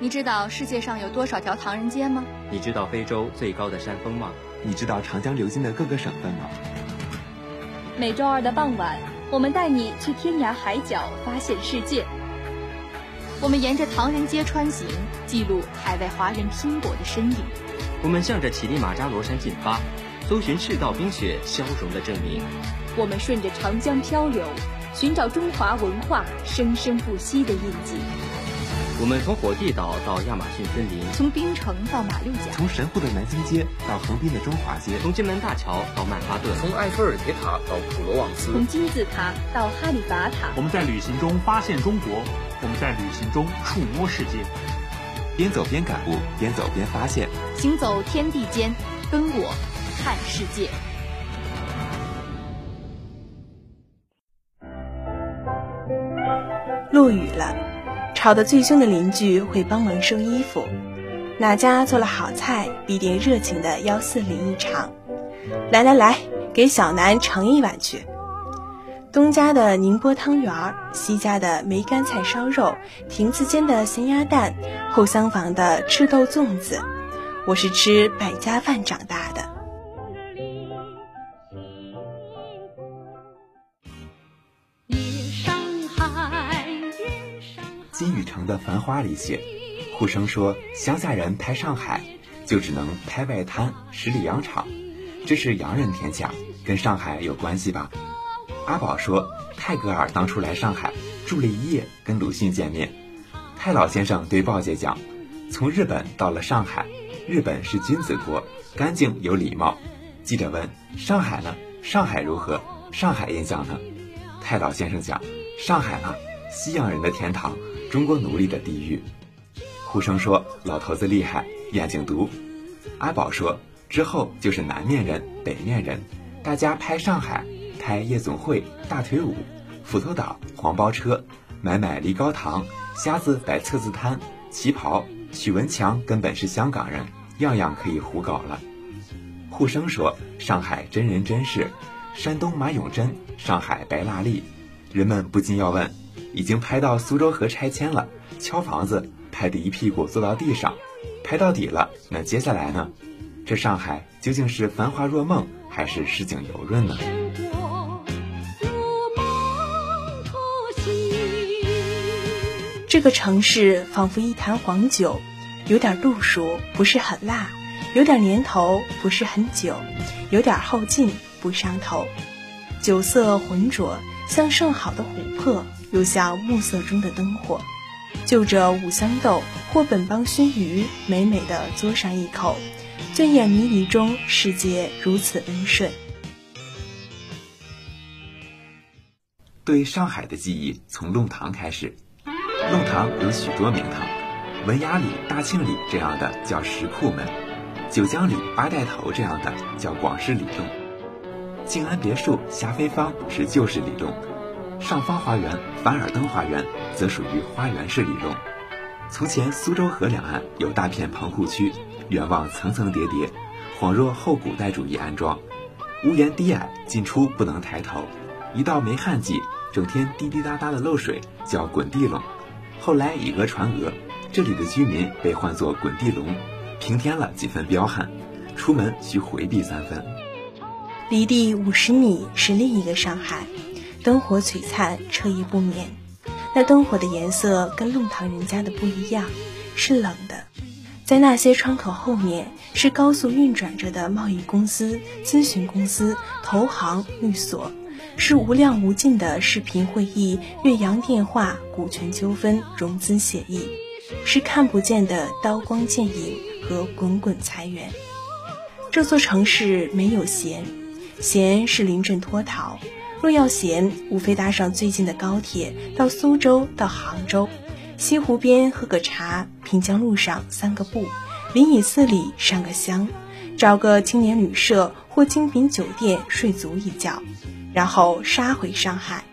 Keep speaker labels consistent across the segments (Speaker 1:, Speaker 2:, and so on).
Speaker 1: 你知道世界上有多少条唐人街吗？
Speaker 2: 你知道非洲最高的山峰吗？
Speaker 3: 你知道长江流经的各个省份吗？
Speaker 4: 每周二的傍晚，我们带你去天涯海角发现世界。
Speaker 1: 我们沿着唐人街穿行，记录海外华人拼搏的身影。
Speaker 2: 我们向着乞力马扎罗山进发，搜寻赤道冰雪消融的证明。
Speaker 4: 我们顺着长江漂流，寻找中华文化生生不息的印记。
Speaker 2: 我们从火地岛到亚马逊森林，
Speaker 1: 从冰城到马六甲，
Speaker 3: 从神户的南京街到横滨的中华街，
Speaker 2: 从金门大桥到曼哈顿，
Speaker 5: 从埃菲尔铁塔到普罗旺斯，
Speaker 4: 从金字塔到哈利法塔。
Speaker 6: 我们在旅行中发现中国，我们在旅行中触摸世界。
Speaker 3: 边走边感悟，边走边发现，
Speaker 1: 行走天地间，跟我看世界。
Speaker 7: 落雨了，吵得最凶的邻居会帮忙收衣服。哪家做了好菜，必定热情的邀四邻一场。来来来，给小南盛一碗去。东家的宁波汤圆儿，西家的梅干菜烧肉，亭子间的咸鸭蛋，后厢房的赤豆粽子。我是吃百家饭长大的。
Speaker 3: 金宇澄的《繁花》里写，沪生说乡下人拍上海，就只能拍外滩十里洋场，这是洋人天下，跟上海有关系吧？阿宝说泰戈尔当初来上海住了一夜，跟鲁迅见面。泰老先生对鲍姐讲，从日本到了上海，日本是君子国，干净有礼貌。记者问上海呢？上海如何？上海印象呢？泰老先生讲，上海啊，西洋人的天堂。中国奴隶的地狱，呼声说老头子厉害，眼睛毒。阿宝说之后就是南面人、北面人，大家拍上海，拍夜总会、大腿舞、斧头岛、黄包车，买买梨膏糖，瞎子摆册子摊，旗袍。许文强根本是香港人，样样可以胡搞了。呼声说上海真人真事，山东马永贞，上海白蜡丽，人们不禁要问。已经拍到苏州河拆迁了，敲房子拍得一屁股坐到地上，拍到底了。那接下来呢？这上海究竟是繁华若梦，还是市井油润呢？
Speaker 7: 这个城市仿佛一坛黄酒，有点度数，不是很辣；有点年头，不是很久；有点后劲，不上头。酒色浑浊，像盛好的琥珀。又像暮色中的灯火，就着五香豆或本帮熏鱼，美美的嘬上一口，醉眼迷离中，世界如此温顺。
Speaker 3: 对上海的记忆从弄堂开始，弄堂有许多名堂，文雅里、大庆里这样的叫石库门，九江里八带头这样的叫广式里弄，静安别墅、霞飞坊是旧式里弄。上方花园、凡尔登花园则属于花园式里弄。从前苏州河两岸有大片棚户区，远望层层叠叠，恍若后古代主义安装。屋檐低矮，进出不能抬头。一到梅旱季，整天滴滴答答的漏水，叫滚地龙。后来以讹传讹，这里的居民被唤作滚地龙，平添了几分彪悍。出门需回避三分。
Speaker 7: 离地五十米是另一个上海。灯火璀璨，彻夜不眠。那灯火的颜色跟弄堂人家的不一样，是冷的。在那些窗口后面，是高速运转着的贸易公司、咨询公司、投行、律所，是无量无尽的视频会议、越洋电话、股权纠纷、融资协议，是看不见的刀光剑影和滚滚财源。这座城市没有闲，闲是临阵脱逃。若要闲，无非搭上最近的高铁到苏州、到杭州，西湖边喝个茶，平江路上散个步，灵隐寺里上个香，找个青年旅社或精品酒店睡足一觉，然后杀回上海。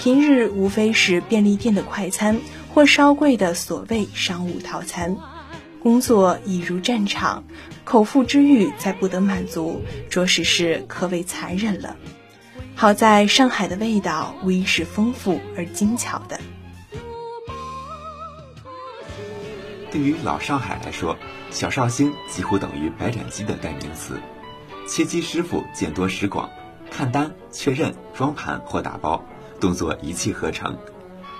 Speaker 7: 平日无非是便利店的快餐或稍贵的所谓商务套餐，工作已如战场，口腹之欲再不得满足，着实是可谓残忍了。好在上海的味道无疑是丰富而精巧的。
Speaker 3: 对于老上海来说，小绍兴几乎等于白斩鸡的代名词。切鸡师傅见多识广，看单、确认、装盘或打包，动作一气呵成。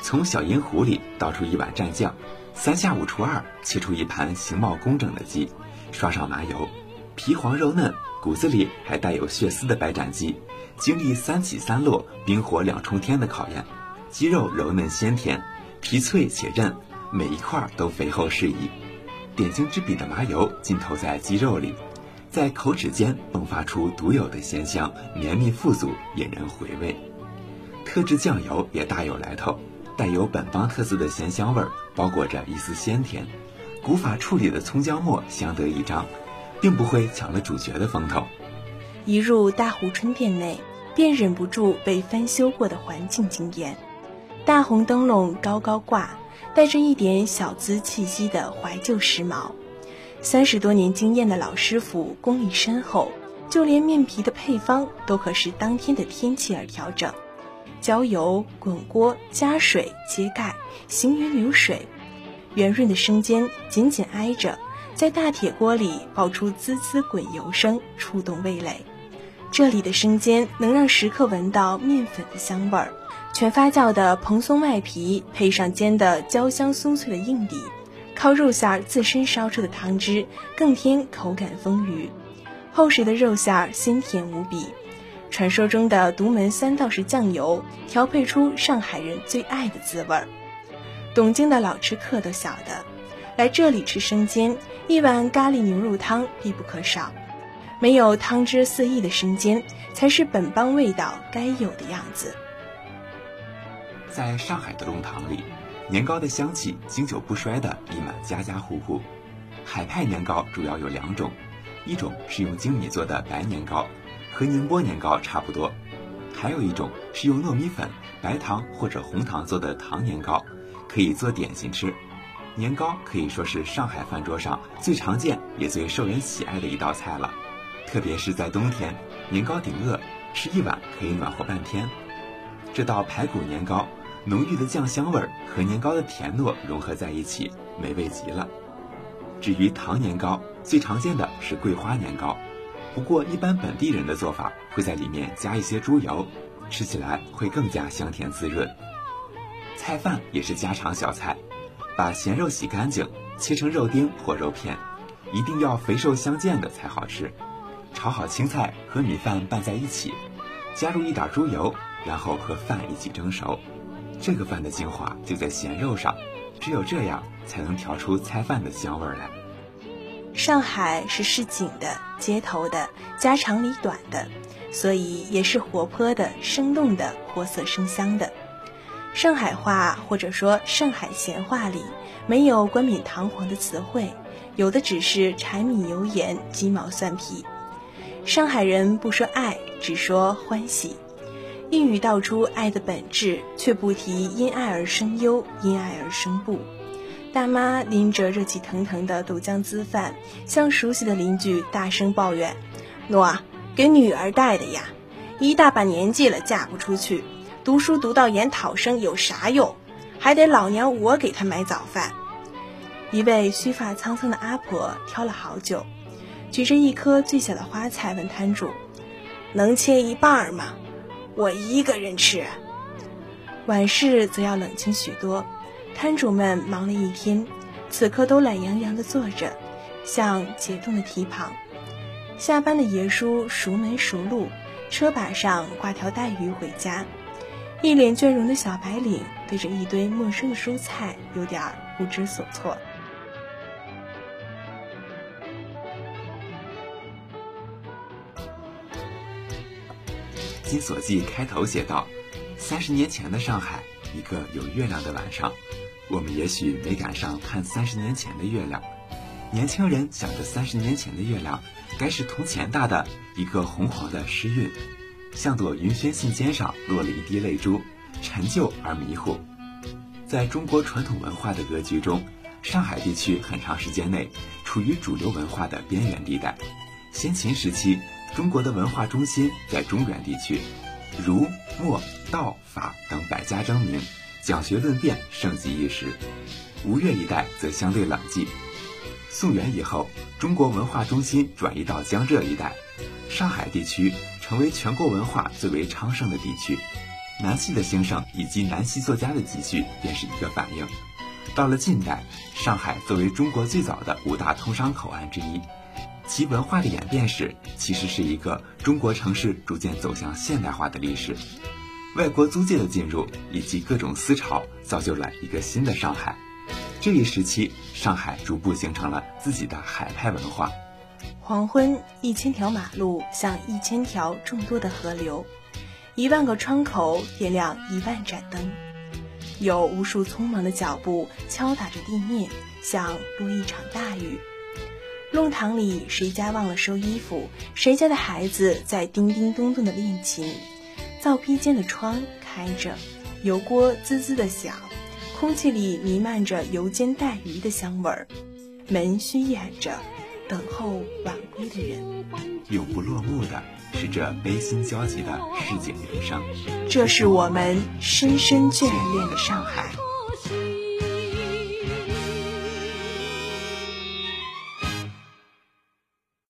Speaker 3: 从小银壶里倒出一碗蘸酱，三下五除二切出一盘形貌工整的鸡，刷上麻油，皮黄肉嫩，骨子里还带有血丝的白斩鸡，经历三起三落、冰火两重天的考验，鸡肉柔嫩鲜甜，皮脆且韧。每一块都肥厚适宜，点睛之笔的麻油浸透在鸡肉里，在口齿间迸发出独有的鲜香，绵密富足，引人回味。特制酱油也大有来头，带有本帮特色的咸香味儿，包裹着一丝鲜甜。古法处理的葱姜末相得益彰，并不会抢了主角的风头。
Speaker 7: 一入大湖春店内，便忍不住被翻修过的环境惊艳。大红灯笼高高挂。带着一点小资气息的怀旧时髦，三十多年经验的老师傅功力深厚，就连面皮的配方都可视当天的天气而调整。浇油、滚锅、加水、揭盖，行云流水，圆润的生煎紧紧挨着，在大铁锅里爆出滋滋滚油声，触动味蕾。这里的生煎能让食客闻到面粉的香味儿。全发酵的蓬松外皮，配上煎的焦香松脆的硬底，靠肉馅自身烧出的汤汁，更添口感丰腴。厚实的肉馅鲜甜无比，传说中的独门三道式酱油，调配出上海人最爱的滋味儿。东京的老吃客都晓得，来这里吃生煎，一碗咖喱牛肉汤必不可少。没有汤汁四溢的生煎，才是本帮味道该有的样子。
Speaker 3: 在上海的弄堂里，年糕的香气经久不衰的弥漫家家户户。海派年糕主要有两种，一种是用精米做的白年糕，和宁波年糕差不多；还有一种是用糯米粉、白糖或者红糖做的糖年糕，可以做点心吃。年糕可以说是上海饭桌上最常见也最受人喜爱的一道菜了，特别是在冬天，年糕顶饿，吃一碗可以暖和半天。这道排骨年糕。浓郁的酱香味儿和年糕的甜糯融合在一起，美味极了。至于糖年糕，最常见的是桂花年糕，不过一般本地人的做法会在里面加一些猪油，吃起来会更加香甜滋润。菜饭也是家常小菜，把咸肉洗干净，切成肉丁或肉片，一定要肥瘦相间的才好吃。炒好青菜和米饭拌在一起，加入一点猪油，然后和饭一起蒸熟。这个饭的精华就在咸肉上，只有这样才能调出菜饭的香味来。
Speaker 7: 上海是市井的、街头的、家长里短的，所以也是活泼的、生动的、活色生香的。上海话或者说上海闲话里没有冠冕堂皇的词汇，有的只是柴米油盐、鸡毛蒜皮。上海人不说爱，只说欢喜。一语道出爱的本质，却不提因爱而生忧，因爱而生怖。大妈拎着热气腾腾的豆浆滋饭，向熟悉的邻居大声抱怨：“喏，给女儿带的呀，一大把年纪了，嫁不出去，读书读到研讨生有啥用？还得老娘我给他买早饭。”一位须发苍苍的阿婆挑了好久，举着一颗最小的花菜问摊主：“能切一半吗？”我一个人吃，晚市则要冷清许多。摊主们忙了一天，此刻都懒洋洋地坐着，像解冻的蹄膀。下班的爷叔熟门熟路，车把上挂条带鱼回家。一脸倦容的小白领对着一堆陌生的蔬菜，有点不知所措。
Speaker 3: 《金锁记》开头写道：“三十年前的上海，一个有月亮的晚上，我们也许没赶上看三十年前的月亮。年轻人想着三十年前的月亮，该是铜钱大的一个红黄的诗韵，像朵云轩信笺上落了一滴泪珠，陈旧而迷糊。在中国传统文化的格局中，上海地区很长时间内处于主流文化的边缘地带。先秦时期。”中国的文化中心在中原地区，儒、墨、道、法等百家争鸣，讲学论辩盛极一时。吴越一带则相对冷寂。宋元以后，中国文化中心转移到江浙一带，上海地区成为全国文化最为昌盛的地区。南戏的兴盛以及南戏作家的集聚，便是一个反应。到了近代，上海作为中国最早的五大通商口岸之一，其文化的演变史其实是一个中国城市逐渐走向现代化的历史。外国租界的进入以及各种思潮，造就了一个新的上海。这一时期，上海逐步形成了自己的海派文化。
Speaker 7: 黄昏，一千条马路像一千条众多的河流，一万个窗口点亮一万盏灯。有无数匆忙的脚步敲打着地面，像落一场大雨。弄堂里，谁家忘了收衣服？谁家的孩子在叮叮咚咚的练琴？灶坯间的窗开着，油锅滋滋的响，空气里弥漫着油煎带鱼的香味儿。门虚掩着，等候晚归的人。
Speaker 3: 永不落幕的是这悲心交集的市井人生。
Speaker 7: 这是我们深深眷恋的上海。